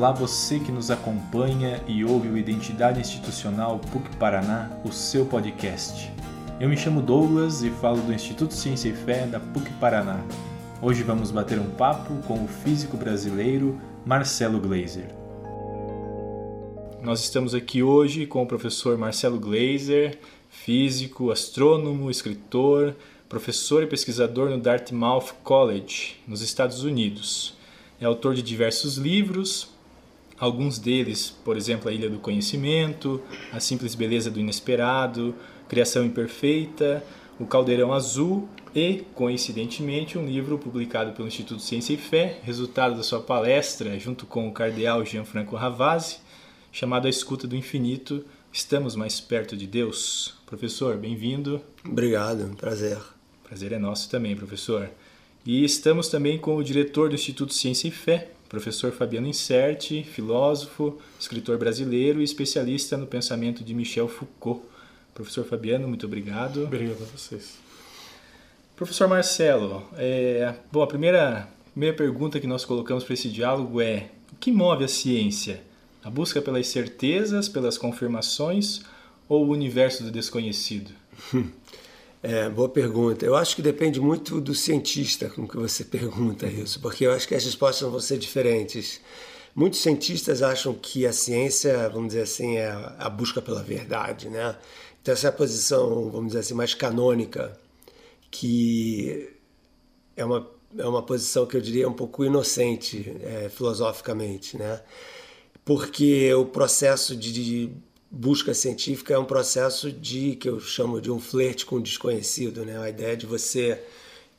Olá você que nos acompanha e ouve o Identidade Institucional PUC Paraná, o seu podcast. Eu me chamo Douglas e falo do Instituto Ciência e Fé da PUC Paraná. Hoje vamos bater um papo com o físico brasileiro Marcelo Gleiser. Nós estamos aqui hoje com o professor Marcelo Gleiser, físico, astrônomo, escritor, professor e pesquisador no Dartmouth College, nos Estados Unidos. É autor de diversos livros, Alguns deles, por exemplo, A Ilha do Conhecimento, A Simples Beleza do Inesperado, Criação Imperfeita, O Caldeirão Azul e, coincidentemente, um livro publicado pelo Instituto Ciência e Fé, resultado da sua palestra junto com o cardeal Gianfranco Ravasi, chamado A Escuta do Infinito, Estamos Mais Perto de Deus. Professor, bem-vindo. Obrigado, prazer. Prazer é nosso também, professor. E estamos também com o diretor do Instituto Ciência e Fé, professor Fabiano Incerti, filósofo, escritor brasileiro e especialista no pensamento de Michel Foucault. Professor Fabiano, muito obrigado. Obrigado a vocês. Professor Marcelo, é, bom, a primeira, primeira pergunta que nós colocamos para esse diálogo é: o que move a ciência? A busca pelas certezas, pelas confirmações ou o universo do desconhecido? É, boa pergunta. Eu acho que depende muito do cientista com que você pergunta isso, porque eu acho que as respostas vão ser diferentes. Muitos cientistas acham que a ciência, vamos dizer assim, é a busca pela verdade, né? Então essa é a posição, vamos dizer assim, mais canônica, que é uma, é uma posição que eu diria um pouco inocente é, filosoficamente, né? Porque o processo de, de busca científica é um processo de que eu chamo de um flerte com o desconhecido, né? A ideia de você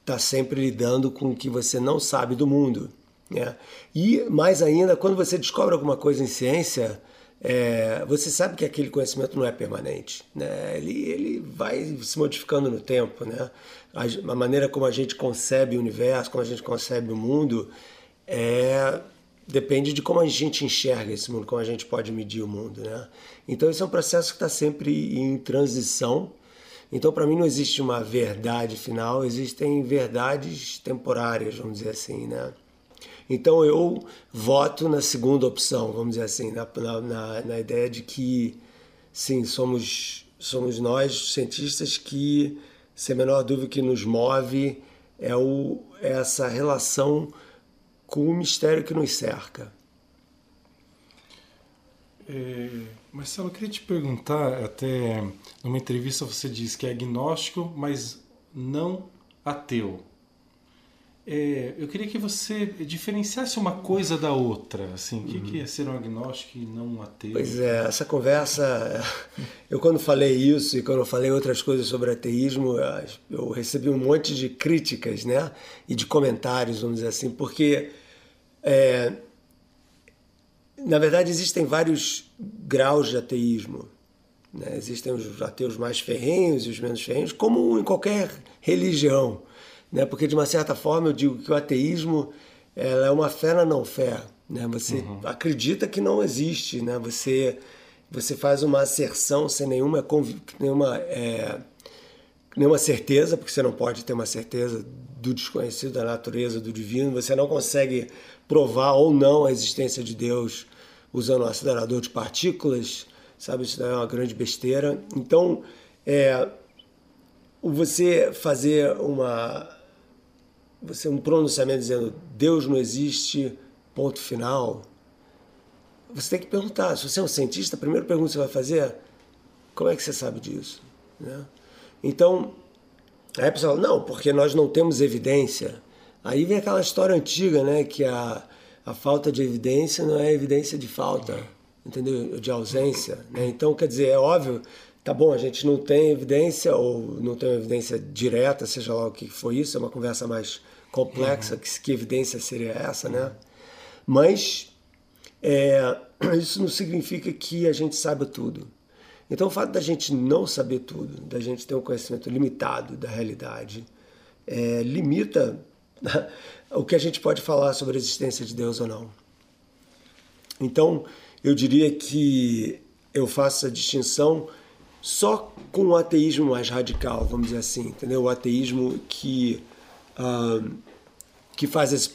estar tá sempre lidando com o que você não sabe do mundo, né? E mais ainda, quando você descobre alguma coisa em ciência, é, você sabe que aquele conhecimento não é permanente, né? Ele, ele vai se modificando no tempo, né? A, a maneira como a gente concebe o universo, como a gente concebe o mundo, é depende de como a gente enxerga esse mundo, como a gente pode medir o mundo, né? Então esse é um processo que está sempre em transição. Então para mim não existe uma verdade final, existem verdades temporárias, vamos dizer assim, né? Então eu voto na segunda opção, vamos dizer assim, na, na, na ideia de que sim, somos somos nós cientistas que sem menor dúvida que nos move é o é essa relação com o mistério que nos cerca. É, Marcelo, eu queria te perguntar, até numa entrevista você disse que é agnóstico, mas não ateu. É, eu queria que você diferenciasse uma coisa da outra. Assim, o que, que é ser um agnóstico e não um ateu? Pois é, essa conversa. Eu, quando falei isso e quando falei outras coisas sobre ateísmo, eu recebi um monte de críticas né? e de comentários, vamos dizer assim, porque é, na verdade, existem vários graus de ateísmo. Né? Existem os ateus mais ferrenhos e os menos ferrenhos, como em qualquer religião. Né? Porque, de uma certa forma, eu digo que o ateísmo ela é uma fé na não-fé. Né? Você uhum. acredita que não existe, né? você, você faz uma asserção sem nenhuma, nenhuma, é, nenhuma certeza, porque você não pode ter uma certeza do desconhecido, da natureza, do divino, você não consegue provar ou não a existência de Deus usando um acelerador de partículas, sabe? Isso é uma grande besteira. Então, é, você fazer uma você um pronunciamento dizendo Deus não existe, ponto final. Você tem que perguntar. Se você é um cientista, a primeira pergunta que você vai fazer é como é que você sabe disso? Né? Então, aí a pessoa fala, não, porque nós não temos evidência. Aí vem aquela história antiga, né, que a, a falta de evidência não é evidência de falta, entendeu? De ausência, né? Então, quer dizer, é óbvio, tá bom, a gente não tem evidência ou não tem evidência direta, seja lá o que foi isso, é uma conversa mais complexa, uhum. que, que evidência seria essa, né? Mas é, isso não significa que a gente saiba tudo. Então, o fato da gente não saber tudo, da gente ter um conhecimento limitado da realidade, é, limita o que a gente pode falar sobre a existência de Deus ou não. Então, eu diria que eu faço a distinção só com o ateísmo mais radical, vamos dizer assim, entendeu? O ateísmo que, uh, que faz esse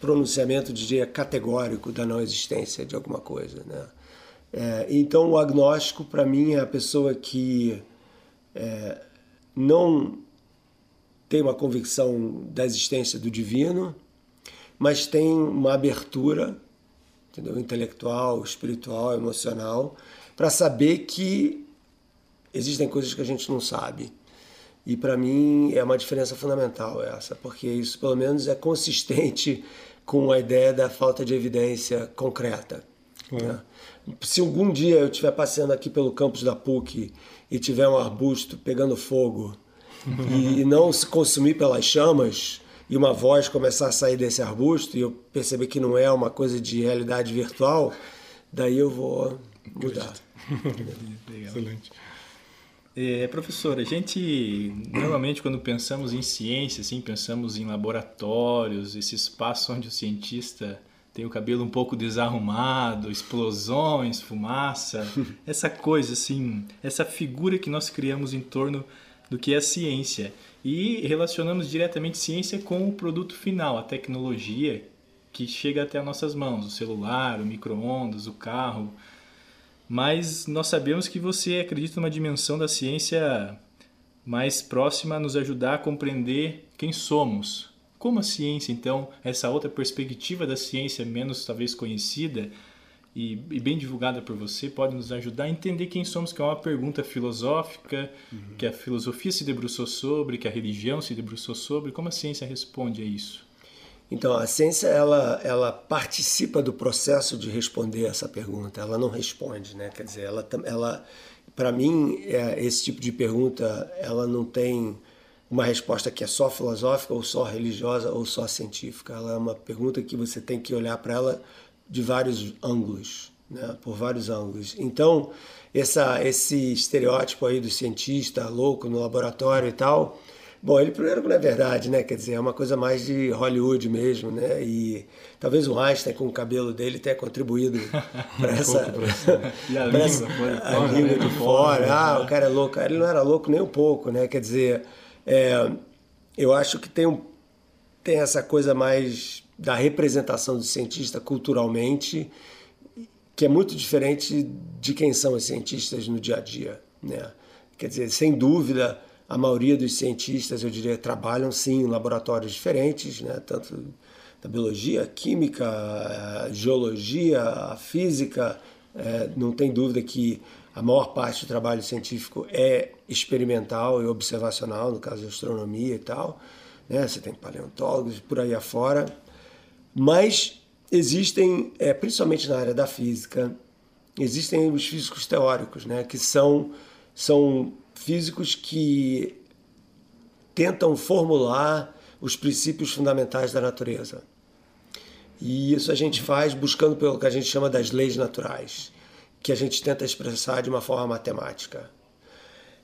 pronunciamento, diria, categórico da não existência de alguma coisa. Né? É, então, o agnóstico, para mim, é a pessoa que é, não tem uma convicção da existência do divino, mas tem uma abertura entendeu? intelectual, espiritual, emocional, para saber que existem coisas que a gente não sabe. E para mim é uma diferença fundamental essa, porque isso pelo menos é consistente com a ideia da falta de evidência concreta. Né? Se algum dia eu estiver passeando aqui pelo campus da PUC e tiver um arbusto pegando fogo e não se consumir pelas chamas e uma voz começar a sair desse arbusto e eu perceber que não é uma coisa de realidade virtual, daí eu vou mudar. Excelente. É, professor, a gente normalmente quando pensamos em ciência, assim, pensamos em laboratórios, esse espaço onde o cientista tem o cabelo um pouco desarrumado, explosões, fumaça, essa coisa assim, essa figura que nós criamos em torno do que é a ciência. E relacionamos diretamente ciência com o produto final, a tecnologia que chega até as nossas mãos, o celular, o micro-ondas, o carro, mas nós sabemos que você acredita numa dimensão da ciência mais próxima a nos ajudar a compreender quem somos. Como a ciência, então, essa outra perspectiva da ciência menos talvez conhecida e, e bem divulgada por você, pode nos ajudar a entender quem somos, que é uma pergunta filosófica, uhum. que a filosofia se debruçou sobre, que a religião se debruçou sobre. Como a ciência responde a isso? Então, a ciência ela, ela participa do processo de responder essa pergunta, ela não responde, né? Quer dizer, ela, ela para mim, é, esse tipo de pergunta, ela não tem uma resposta que é só filosófica ou só religiosa ou só científica. Ela é uma pergunta que você tem que olhar para ela de vários ângulos, né? por vários ângulos. Então, essa, esse estereótipo aí do cientista louco no laboratório e tal, Bom, ele primeiro não é verdade, né? Quer dizer, é uma coisa mais de Hollywood mesmo, né? E talvez o Einstein com o cabelo dele tenha contribuído para essa. e a língua, essa, a língua de fora. Ah, o cara é louco. Ele não era louco nem um pouco, né? Quer dizer, é, eu acho que tem, um, tem essa coisa mais da representação do cientista culturalmente, que é muito diferente de quem são os cientistas no dia a dia, né? Quer dizer, sem dúvida a maioria dos cientistas, eu diria, trabalham sim em laboratórios diferentes, né? tanto da biologia, química, geologia, física. É, não tem dúvida que a maior parte do trabalho científico é experimental e observacional, no caso da astronomia e tal. Né? Você tem paleontólogos por aí afora. Mas existem, é, principalmente na área da física, existem os físicos teóricos, né? que são, são físicos que tentam formular os princípios fundamentais da natureza. E isso a gente faz buscando pelo que a gente chama das leis naturais, que a gente tenta expressar de uma forma matemática.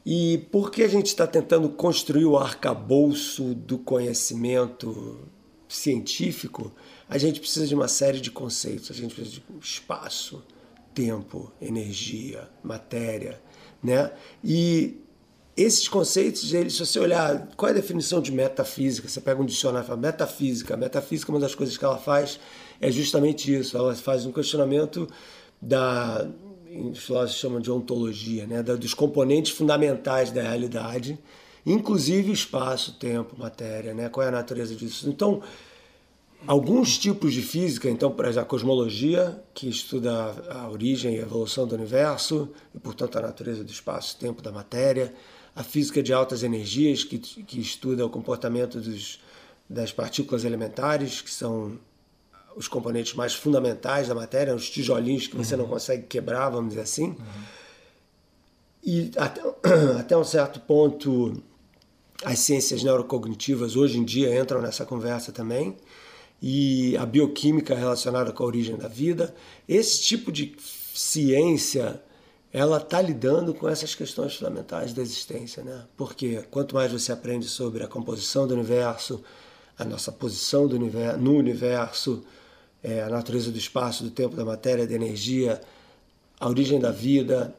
E por que a gente está tentando construir o arcabouço do conhecimento científico? A gente precisa de uma série de conceitos. A gente precisa de espaço, tempo, energia, matéria, né? E esses conceitos, eles, se você olhar qual é a definição de metafísica, você pega um dicionário e fala metafísica. Metafísica, uma das coisas que ela faz é justamente isso. Ela faz um questionamento da, os filósofos chamam de ontologia, né? Dos componentes fundamentais da realidade, inclusive espaço, tempo, matéria, né? Qual é a natureza disso? Então, alguns tipos de física, então, por exemplo, a cosmologia, que estuda a origem e a evolução do universo, e, portanto, a natureza do espaço, tempo, da matéria a física de altas energias, que, que estuda o comportamento dos, das partículas elementares, que são os componentes mais fundamentais da matéria, os tijolinhos que você uhum. não consegue quebrar, vamos dizer assim. Uhum. E até, até um certo ponto, as ciências neurocognitivas hoje em dia entram nessa conversa também, e a bioquímica relacionada com a origem da vida. Esse tipo de ciência ela está lidando com essas questões fundamentais da existência, né? Porque quanto mais você aprende sobre a composição do universo, a nossa posição do universo, no universo, é, a natureza do espaço, do tempo, da matéria, da energia, a origem da vida,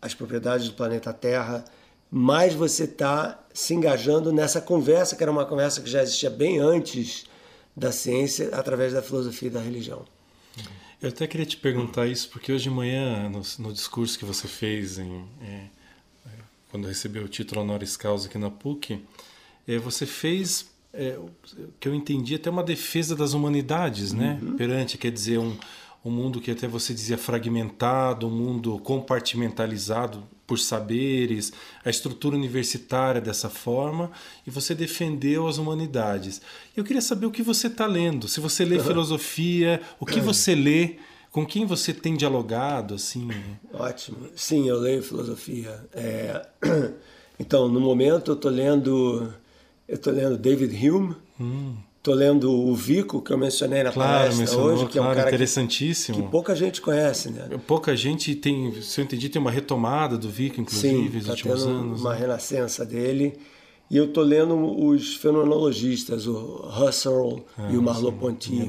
as propriedades do planeta Terra, mais você está se engajando nessa conversa, que era uma conversa que já existia bem antes da ciência através da filosofia e da religião. Eu até queria te perguntar isso, porque hoje de manhã, no, no discurso que você fez, em, é, quando recebeu o título honoris causa aqui na PUC, é, você fez, é, que eu entendi, até uma defesa das humanidades, né? Uhum. Perante, quer dizer, um, um mundo que até você dizia fragmentado, um mundo compartimentalizado por saberes, a estrutura universitária dessa forma, e você defendeu as humanidades. Eu queria saber o que você está lendo, se você lê filosofia, o que você lê, com quem você tem dialogado, assim. Ótimo. Sim, eu leio filosofia. É... Então, no momento eu estou lendo, eu tô lendo David Hume. Hum Tô lendo o Vico, que eu mencionei na claro, palestra hoje, que claro, é um cara interessantíssimo. Que, que, pouca gente conhece, né? Pouca gente tem, se eu entendi, tem uma retomada do Vico, inclusive, Sim, nos tá últimos anos. uma né? renascença dele. E eu tô lendo os fenomenologistas, o Husserl e o Merleau-Ponty.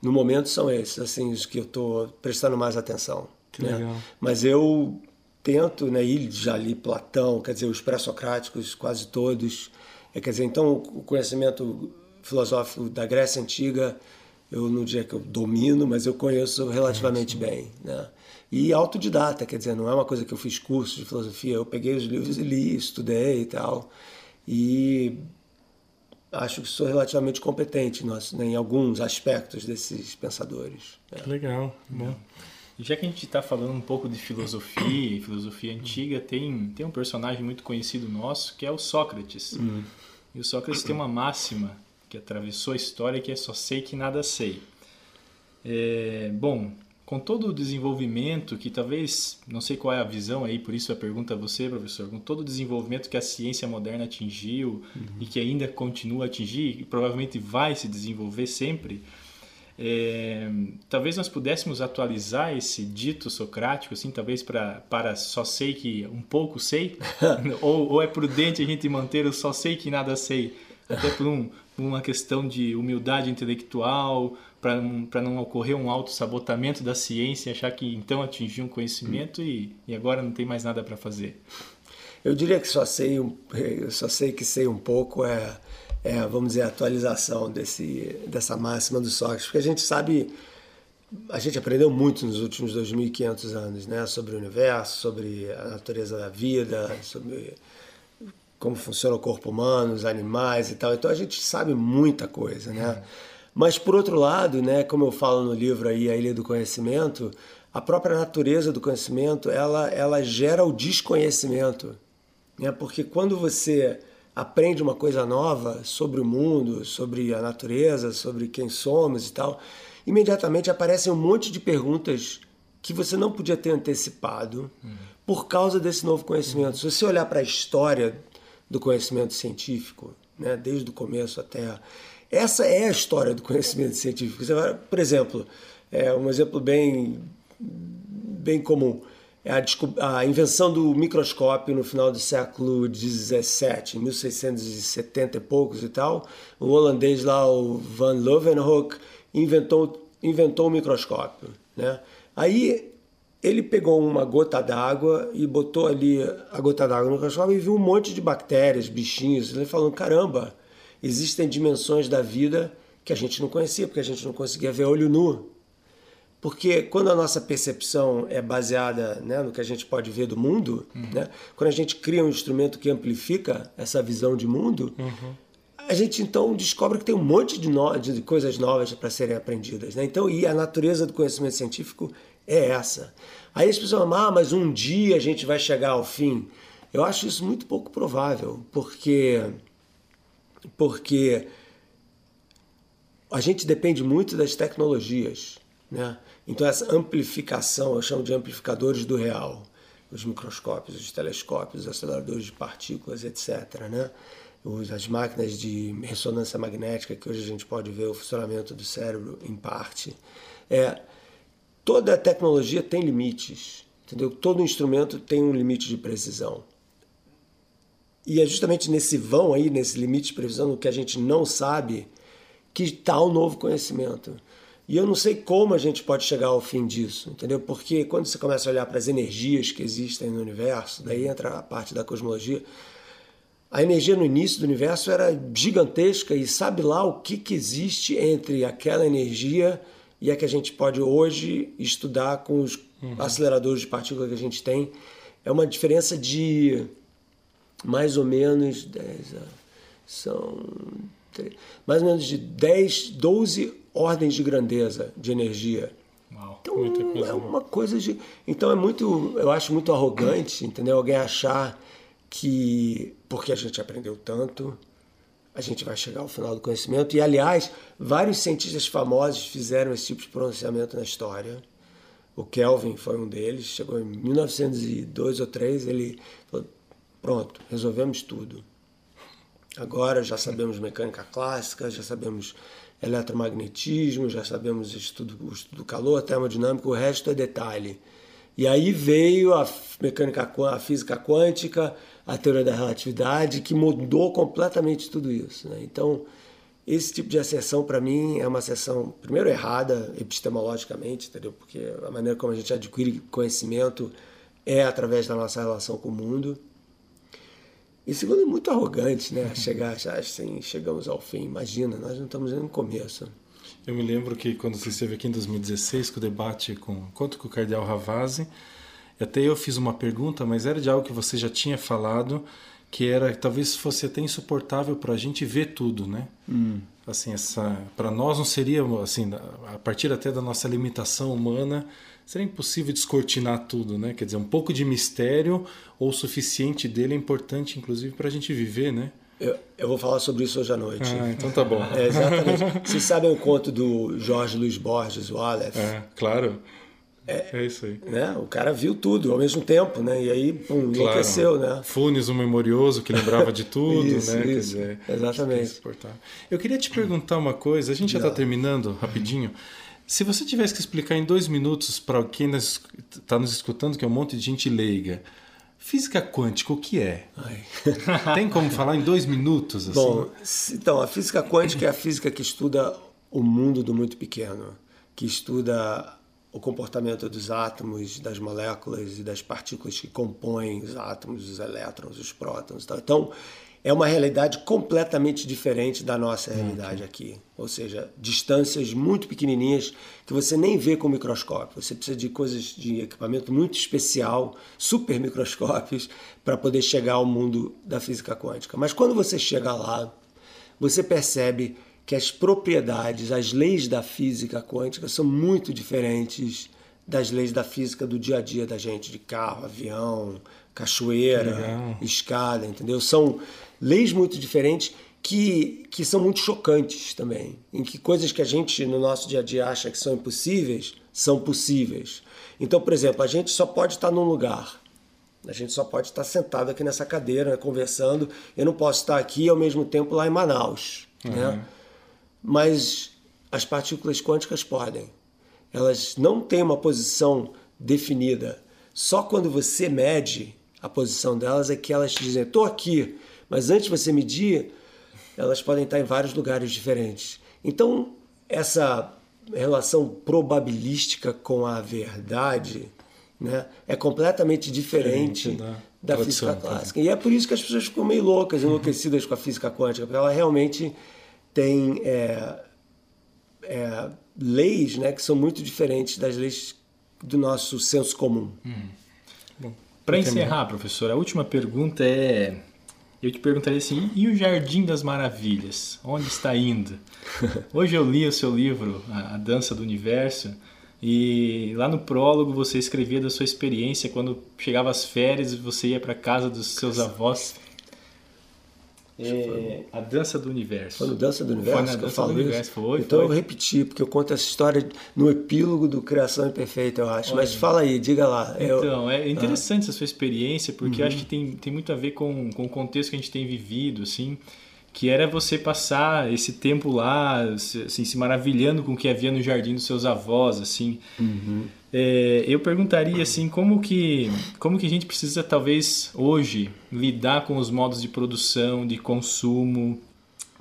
No momento são esses, assim, os que eu tô prestando mais atenção. Que né? legal. Mas eu tento, né, e já li Platão, quer dizer, os pré-socráticos, quase todos. É, quer dizer, então o conhecimento filosófico da Grécia Antiga, eu não diria que eu domino, mas eu conheço relativamente bem. Né? E autodidata, quer dizer, não é uma coisa que eu fiz curso de filosofia, eu peguei os livros e li, estudei e tal. E acho que sou relativamente competente né, em alguns aspectos desses pensadores. Né? Legal, bom. E já que a gente está falando um pouco de filosofia, filosofia antiga, tem, tem um personagem muito conhecido nosso que é o Sócrates. Hum. E o Sócrates tem uma máxima que atravessou a história que é só sei que nada sei. É, bom, com todo o desenvolvimento que talvez, não sei qual é a visão aí, por isso a pergunta a você, professor, com todo o desenvolvimento que a ciência moderna atingiu uhum. e que ainda continua a atingir e provavelmente vai se desenvolver sempre, é, talvez nós pudéssemos atualizar esse dito socrático, assim, talvez pra, para só sei que um pouco sei, ou, ou é prudente a gente manter o só sei que nada sei, até por um, uma questão de humildade intelectual, para não ocorrer um auto-sabotamento da ciência, achar que então atingiu um conhecimento e, e agora não tem mais nada para fazer? Eu diria que só sei, eu só sei que sei um pouco é, é vamos dizer, atualização desse, dessa máxima do Sócrates, porque a gente sabe, a gente aprendeu muito nos últimos 2.500 anos, né, sobre o universo, sobre a natureza da vida, sobre como funciona o corpo humano, os animais e tal. Então a gente sabe muita coisa, né? Mas por outro lado, né, como eu falo no livro aí A Ilha do Conhecimento, a própria natureza do conhecimento, ela ela gera o desconhecimento, né? Porque quando você aprende uma coisa nova sobre o mundo, sobre a natureza, sobre quem somos e tal, imediatamente aparecem um monte de perguntas que você não podia ter antecipado por causa desse novo conhecimento. Se você olhar para a história do conhecimento científico, né, desde o começo até. Essa é a história do conhecimento científico. Por exemplo, é um exemplo bem, bem comum a, a, invenção do microscópio no final do século XVII, 1670 e poucos e tal. O holandês lá, o Van Leeuwenhoek, inventou, inventou o microscópio. Né? Aí ele pegou uma gota d'água e botou ali a gota d'água no microscópio e viu um monte de bactérias, bichinhos. Ele falou: caramba, existem dimensões da vida que a gente não conhecia, porque a gente não conseguia ver olho nu. Porque quando a nossa percepção é baseada né, no que a gente pode ver do mundo, uhum. né, quando a gente cria um instrumento que amplifica essa visão de mundo, uhum. a gente então descobre que tem um monte de, no, de coisas novas para serem aprendidas. Né? Então, e a natureza do conhecimento científico é essa. Aí as pessoas falam, ah, mas um dia a gente vai chegar ao fim. Eu acho isso muito pouco provável, porque, porque a gente depende muito das tecnologias. Né? Então, essa amplificação, eu chamo de amplificadores do real, os microscópios, os telescópios, os aceleradores de partículas, etc. Né? As máquinas de ressonância magnética, que hoje a gente pode ver o funcionamento do cérebro em parte. É, toda tecnologia tem limites, entendeu? Todo instrumento tem um limite de precisão. E é justamente nesse vão aí, nesse limite de previsão, no que a gente não sabe, que está o novo conhecimento. E eu não sei como a gente pode chegar ao fim disso, entendeu? Porque quando você começa a olhar para as energias que existem no universo, daí entra a parte da cosmologia, a energia no início do universo era gigantesca e sabe lá o que, que existe entre aquela energia e a que a gente pode hoje estudar com os uhum. aceleradores de partículas que a gente tem. É uma diferença de mais ou menos 10, são mais ou menos de 10, 12 ordens de grandeza de energia. Uau, então é uma coisa de. Então é muito. Eu acho muito arrogante, entendeu? Alguém achar que porque a gente aprendeu tanto, a gente vai chegar ao final do conhecimento. E aliás, vários cientistas famosos fizeram esse tipo de pronunciamento na história. O Kelvin foi um deles, chegou em 1902 ou 3, ele falou: "Pronto, resolvemos tudo. Agora já sabemos mecânica clássica, já sabemos eletromagnetismo, já sabemos estudo, estudo do calor, termodinâmica, o resto é detalhe. E aí veio a mecânica, a física quântica, a teoria da relatividade, que mudou completamente tudo isso. Né? Então, esse tipo de asserção, para mim, é uma asserção, primeiro, errada epistemologicamente, entendeu? Porque a maneira como a gente adquire conhecimento é através da nossa relação com o mundo. E segundo, muito arrogante, né? Chegar, assim, chegamos ao fim. Imagina, nós não estamos nem no começo. Eu me lembro que quando você esteve aqui em 2016 com o debate com quanto com o Cardeal Ravazzi, até eu fiz uma pergunta, mas era de algo que você já tinha falado, que era talvez fosse até insuportável para a gente ver tudo, né? Hum. Assim, essa para nós não seria assim, a partir até da nossa limitação humana, seria impossível descortinar tudo, né? Quer dizer, um pouco de mistério ou o suficiente dele é importante, inclusive, para a gente viver, né? Eu, eu, vou falar sobre isso hoje à noite. Ah, então tá bom. É, exatamente. Vocês sabem o conto do Jorge Luiz Borges, o Aleph? É, claro. É, é, isso aí. Né? O cara viu tudo ao mesmo tempo, né? E aí, pum, claro. enlouqueceu, né? Funes, o memorioso, que lembrava de tudo, isso, né? Isso. Dizer, Exatamente. Eu queria te perguntar uma coisa, a gente já está terminando rapidinho. Se você tivesse que explicar em dois minutos para quem está nos escutando, que é um monte de gente leiga, Física quântica, o que é? Tem como falar em dois minutos? Assim? Bom, então, a física quântica é a física que estuda o mundo do muito pequeno, que estuda o comportamento dos átomos, das moléculas e das partículas que compõem os átomos, os elétrons, os prótons. Então, é uma realidade completamente diferente da nossa realidade aqui. Ou seja, distâncias muito pequenininhas que você nem vê com microscópio. Você precisa de coisas de equipamento muito especial, super microscópios, para poder chegar ao mundo da física quântica. Mas quando você chega lá, você percebe que as propriedades, as leis da física quântica são muito diferentes das leis da física do dia a dia da gente, de carro, avião, cachoeira, escada, entendeu? São leis muito diferentes que, que são muito chocantes também, em que coisas que a gente no nosso dia a dia acha que são impossíveis, são possíveis. Então, por exemplo, a gente só pode estar num lugar, a gente só pode estar sentado aqui nessa cadeira, né, conversando, eu não posso estar aqui ao mesmo tempo lá em Manaus, uhum. né? Mas as partículas quânticas podem. Elas não têm uma posição definida. Só quando você mede a posição delas é que elas te dizem: estou aqui, mas antes de você medir, elas podem estar em vários lugares diferentes. Então, essa relação probabilística com a verdade né, é completamente diferente da, da física clássica. E é por isso que as pessoas ficam meio loucas, enlouquecidas com a física quântica, porque ela realmente tem é, é, leis né, que são muito diferentes das leis do nosso senso comum. Hum. Para encerrar, professor, a última pergunta é eu te perguntaria assim: e o Jardim das Maravilhas? Onde está indo? Hoje eu li o seu livro, A Dança do Universo, e lá no prólogo você escrevia da sua experiência quando chegava as férias e você ia para casa dos seus avós. É, a Dança do Universo. Foi no Dança do Universo foi na que eu falo do Universo, foi, Então foi. eu repeti, porque eu conto essa história no epílogo do Criação Imperfeita, eu acho. Olha. Mas fala aí, diga lá. Então, é interessante ah. essa sua experiência, porque uhum. eu acho que tem, tem muito a ver com, com o contexto que a gente tem vivido, assim, que era você passar esse tempo lá, assim, se maravilhando com o que havia no jardim dos seus avós, assim. Uhum. É, eu perguntaria assim como que como que a gente precisa talvez hoje lidar com os modos de produção, de consumo,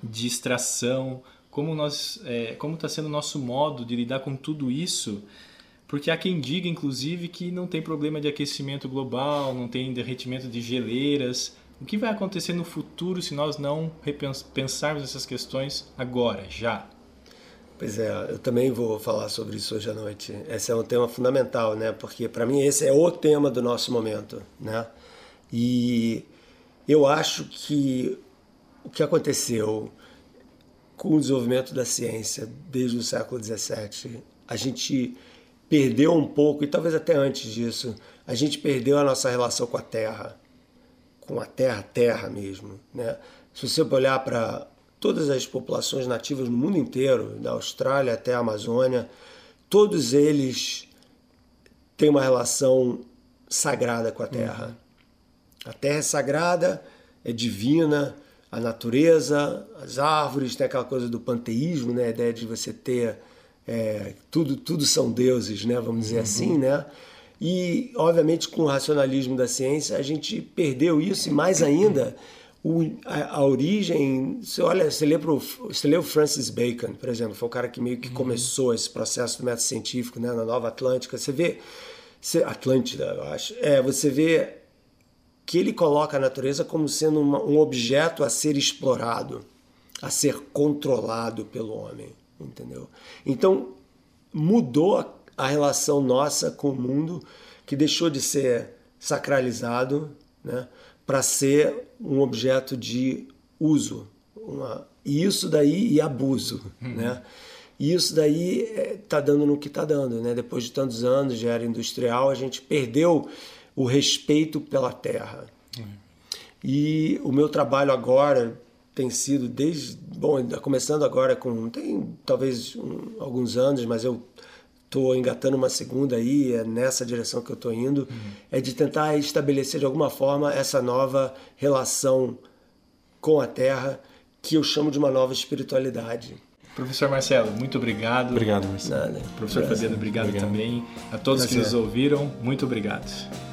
de extração, como nós é, como está sendo o nosso modo de lidar com tudo isso, porque há quem diga inclusive que não tem problema de aquecimento global, não tem derretimento de geleiras, O que vai acontecer no futuro se nós não pensarmos essas questões agora, já? Pois é, eu também vou falar sobre isso hoje à noite. Esse é um tema fundamental, né? Porque para mim esse é o tema do nosso momento, né? E eu acho que o que aconteceu com o desenvolvimento da ciência desde o século XVII, a gente perdeu um pouco, e talvez até antes disso, a gente perdeu a nossa relação com a Terra, com a Terra, Terra mesmo. Né? Se você olhar para todas as populações nativas no mundo inteiro, da Austrália até a Amazônia, todos eles têm uma relação sagrada com a Terra. Uhum. A Terra é sagrada, é divina, a natureza, as árvores, tem aquela coisa do panteísmo, né? a ideia de você ter é, tudo, tudo são deuses, né? vamos dizer uhum. assim, né? E, obviamente, com o racionalismo da ciência, a gente perdeu isso e, mais ainda, o, a, a, origem. Você olha, você lê, pro, você lê o Francis Bacon, por exemplo, foi o cara que meio que uhum. começou esse processo do método científico né, na Nova Atlântica. Você vê. Você, Atlântida, eu acho. É, você vê que ele coloca a natureza como sendo uma, um objeto a ser explorado, a ser controlado pelo homem, entendeu? Então mudou a, a relação nossa com o mundo, que deixou de ser sacralizado, né, para ser um objeto de uso, uma, e isso daí e abuso, uhum. né? E isso daí está é, dando no que está dando, né? Depois de tantos anos de era industrial, a gente perdeu o respeito pela terra. É. E o meu trabalho agora tem sido desde bom começando agora com tem talvez um, alguns anos mas eu estou engatando uma segunda aí é nessa direção que eu estou indo uhum. é de tentar estabelecer de alguma forma essa nova relação com a Terra que eu chamo de uma nova espiritualidade Professor Marcelo, muito obrigado. Obrigado, Marcelo. Nada. Professor Fabiano, obrigado, obrigado, também. A todos Prazer. que nos ouviram, muito obrigado.